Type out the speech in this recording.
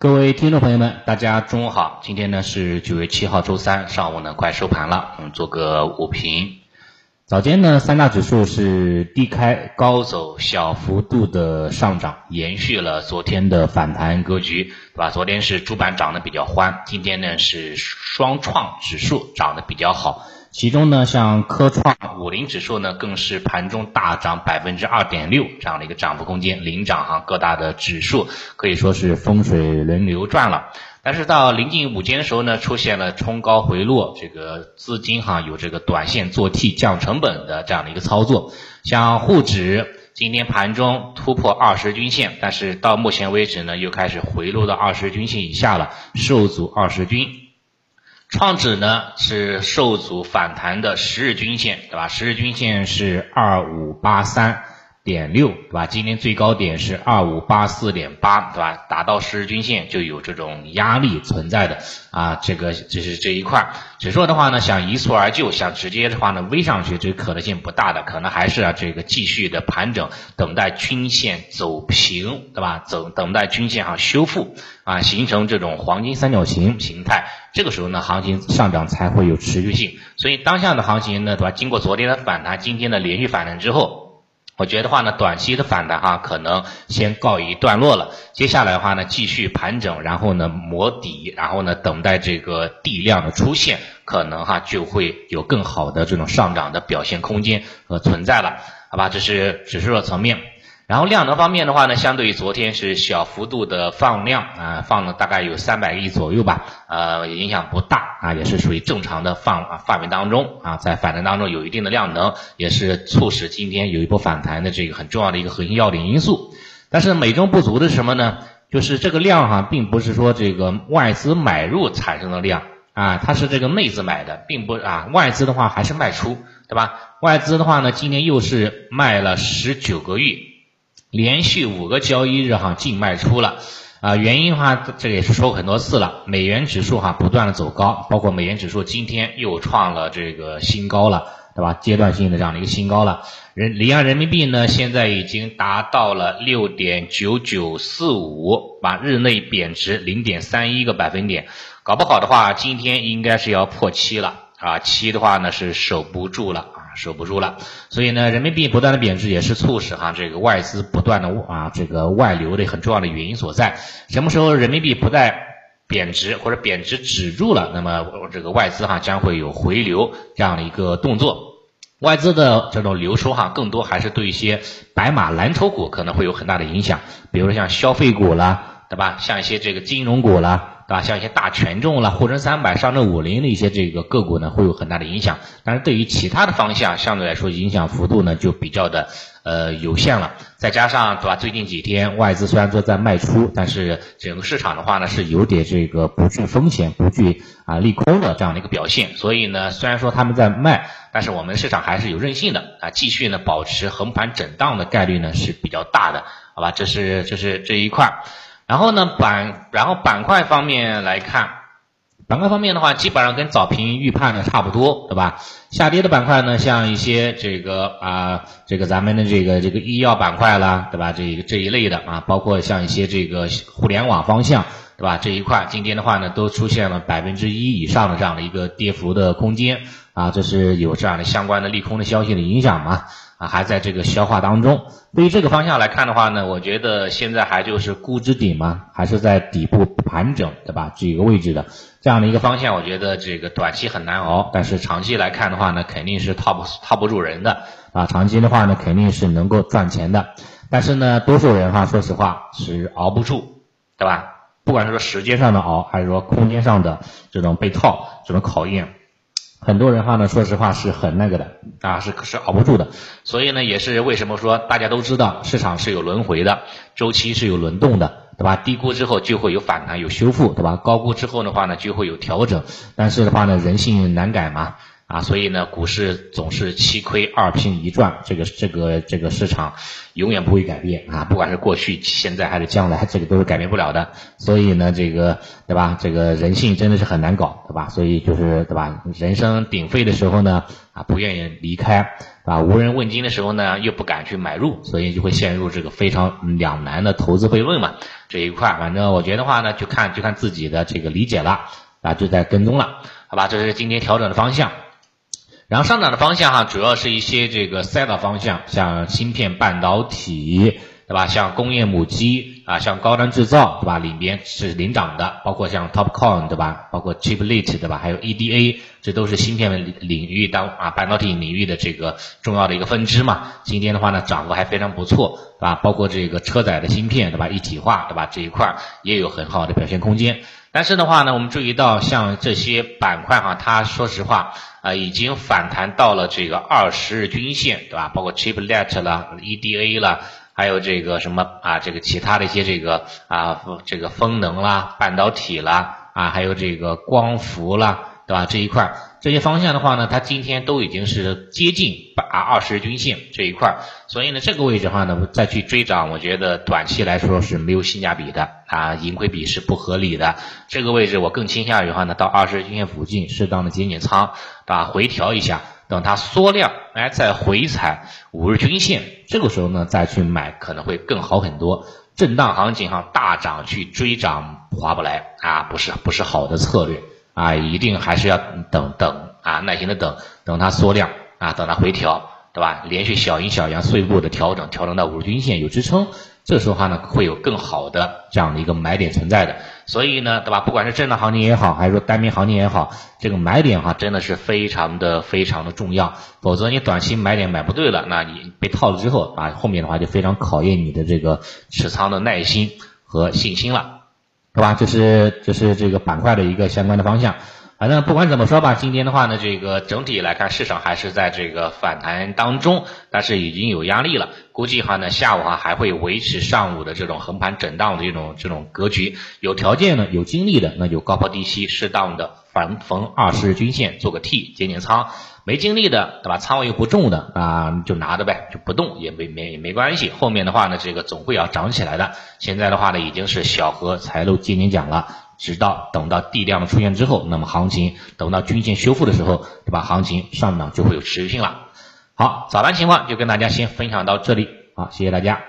各位听众朋友们，大家中午好。今天呢是九月七号，周三上午呢快收盘了，我们做个午评。早间呢三大指数是低开高走，小幅度的上涨，延续了昨天的反弹格局，对吧？昨天是主板涨得比较欢，今天呢是双创指数涨得比较好。其中呢，像科创五零指数呢，更是盘中大涨百分之二点六这样的一个涨幅空间，领涨哈各大的指数可以说是风水轮流转了。但是到临近午间的时候呢，出现了冲高回落，这个资金哈有这个短线做 T 降成本的这样的一个操作。像沪指今天盘中突破二十均线，但是到目前为止呢，又开始回落到二十均线以下了，受阻二十均。创指呢是受阻反弹的十日均线，对吧？十日均线是二五八三。点六对吧？今天最高点是二五八四点八对吧？达到十日均线就有这种压力存在的啊，这个就是这一块。指数的话呢，想一蹴而就，想直接的话呢微上去，这可能性不大的，可能还是啊这个继续的盘整，等待均线走平对吧？等等待均线哈修复啊，形成这种黄金三角形形态，这个时候呢行情上涨才会有持续性。所以当下的行情呢对吧？经过昨天的反弹，今天的连续反弹之后。我觉得话呢，短期的反弹哈，可能先告一段落了。接下来的话呢，继续盘整，然后呢磨底，然后呢等待这个地量的出现，可能哈就会有更好的这种上涨的表现空间和存在了，好吧？这是指数的层面。然后量能方面的话呢，相对于昨天是小幅度的放量啊，放了大概有三百亿左右吧，呃，影响不大啊，也是属于正常的放范围当中啊，在反弹当中有一定的量能，也是促使今天有一波反弹的这个很重要的一个核心要点因素。但是美中不足的是什么呢？就是这个量哈，并不是说这个外资买入产生的量啊，它是这个内资买的，并不啊，外资的话还是卖出，对吧？外资的话呢，今天又是卖了十九个亿。连续五个交易日哈净卖出了，啊，原因的话，这个也是说很多次了。美元指数哈不断的走高，包括美元指数今天又创了这个新高了，对吧？阶段性的这样的一个新高了。人离岸人民币呢，现在已经达到了六点九九四五，把日内贬值零点三一个百分点，搞不好的话，今天应该是要破七了啊，七的话呢是守不住了。守不住了，所以呢，人民币不断的贬值也是促使哈这个外资不断的啊这个外流的很重要的原因所在。什么时候人民币不再贬值或者贬值止住了，那么这个外资哈将会有回流这样的一个动作。外资的这种流出哈，更多还是对一些白马蓝筹股可能会有很大的影响，比如说像消费股啦，对吧？像一些这个金融股啦。对吧？像一些大权重了，沪深三百、上证五零的一些这个个股呢，会有很大的影响。但是对于其他的方向，相对来说影响幅度呢就比较的呃有限了。再加上对吧？最近几天外资虽然说在卖出，但是整个市场的话呢是有点这个不惧风险、不惧啊利空的这样的一个表现。所以呢，虽然说他们在卖，但是我们市场还是有韧性的啊，继续呢保持横盘震荡的概率呢是比较大的，好吧？这是这是这一块。然后呢板，然后板块方面来看，板块方面的话，基本上跟早评预判的差不多，对吧？下跌的板块呢，像一些这个啊，这个咱们的这个这个医药板块啦，对吧？这个这一类的啊，包括像一些这个互联网方向，对吧？这一块今天的话呢，都出现了百分之一以上的这样的一个跌幅的空间啊，这是有这样的相关的利空的消息的影响嘛？啊，还在这个消化当中。对于这个方向来看的话呢，我觉得现在还就是估值底嘛，还是在底部盘整，对吧？这个位置的这样的一个方向，我觉得这个短期很难熬，但是长期来看的话呢，肯定是套不套不住人的啊。长期的话呢，肯定是能够赚钱的。但是呢，多数人哈，说实话是熬不住，对吧？不管是说时间上的熬，还是说空间上的这种被套这种考验。很多人话呢，说实话是很那个的啊，是是熬不住的，所以呢，也是为什么说大家都知道市场是有轮回的，周期是有轮动的，对吧？低估之后就会有反弹有修复，对吧？高估之后的话呢，就会有调整，但是的话呢，人性难改嘛，啊，所以呢，股市总是七亏二平一赚，这个这个这个市场永远不会改变啊，不管是过去、现在还是将来，这个都是改变不了的。所以呢，这个对吧？这个人性真的是很难搞，对吧？所以就是对吧？人声鼎沸的时候呢，啊，不愿意离开，啊，无人问津的时候呢，又不敢去买入，所以就会陷入这个非常两难的投资悖论嘛。这一块，反正我觉得话呢，就看就看自己的这个理解了，啊，就在跟踪了，好吧？这是今天调整的方向。然后上涨的方向哈，主要是一些这个赛道方向，像芯片半导体，对吧？像工业母机啊，像高端制造，对吧？里边是领涨的，包括像 Topcon，对吧？包括 Chiplet，对吧？还有 EDA，这都是芯片领域当啊半导体领域的这个重要的一个分支嘛。今天的话呢，涨幅还非常不错，对吧？包括这个车载的芯片，对吧？一体化，对吧？这一块也有很好的表现空间。但是的话呢，我们注意到像这些板块哈，它说实话。啊，已经反弹到了这个二十日均线，对吧？包括 Chiplet 啦、EDA 啦，还有这个什么啊，这个其他的一些这个啊，这个风能啦、半导体啦，啊，还有这个光伏啦，对吧？这一块这些方向的话呢，它今天都已经是接近啊二十日均线这一块，所以呢，这个位置的话呢，再去追涨，我觉得短期来说是没有性价比的啊，盈亏比是不合理的。这个位置我更倾向于话呢，到二十日均线附近适当的减减仓。啊，回调一下，等它缩量，哎，再回踩五日均线，这个时候呢，再去买可能会更好很多。震荡行情哈，大涨去追涨划不来啊，不是不是好的策略啊，一定还是要等等啊，耐心的等等它缩量啊，等它回调，对吧？连续小阴小阳碎步的调整，调整到五日均线有支撑。这时候的话呢，会有更好的这样的一个买点存在的，所以呢，对吧？不管是震荡行情也好，还是说单边行情也好，这个买点哈，真的是非常的非常的重要。否则你短期买点买不对了，那你被套了之后啊，后面的话就非常考验你的这个持仓的耐心和信心了，对吧？这是这是这个板块的一个相关的方向。反正不管怎么说吧，今天的话呢，这个整体来看，市场还是在这个反弹当中，但是已经有压力了。估计哈呢，下午哈还会维持上午的这种横盘震荡的这种这种格局。有条件呢，有精力的，那就高抛低吸，适当的反逢二十日均线做个 T，减减仓。没精力的，对吧？仓位又不重的啊，就拿着呗，就不动也没没没关系。后面的话呢，这个总会要涨起来的。现在的话呢，已经是小荷才露尖尖奖了。直到等到地量出现之后，那么行情等到均线修复的时候，对吧？行情上涨就会有持续性了。好，早盘情况就跟大家先分享到这里，好，谢谢大家。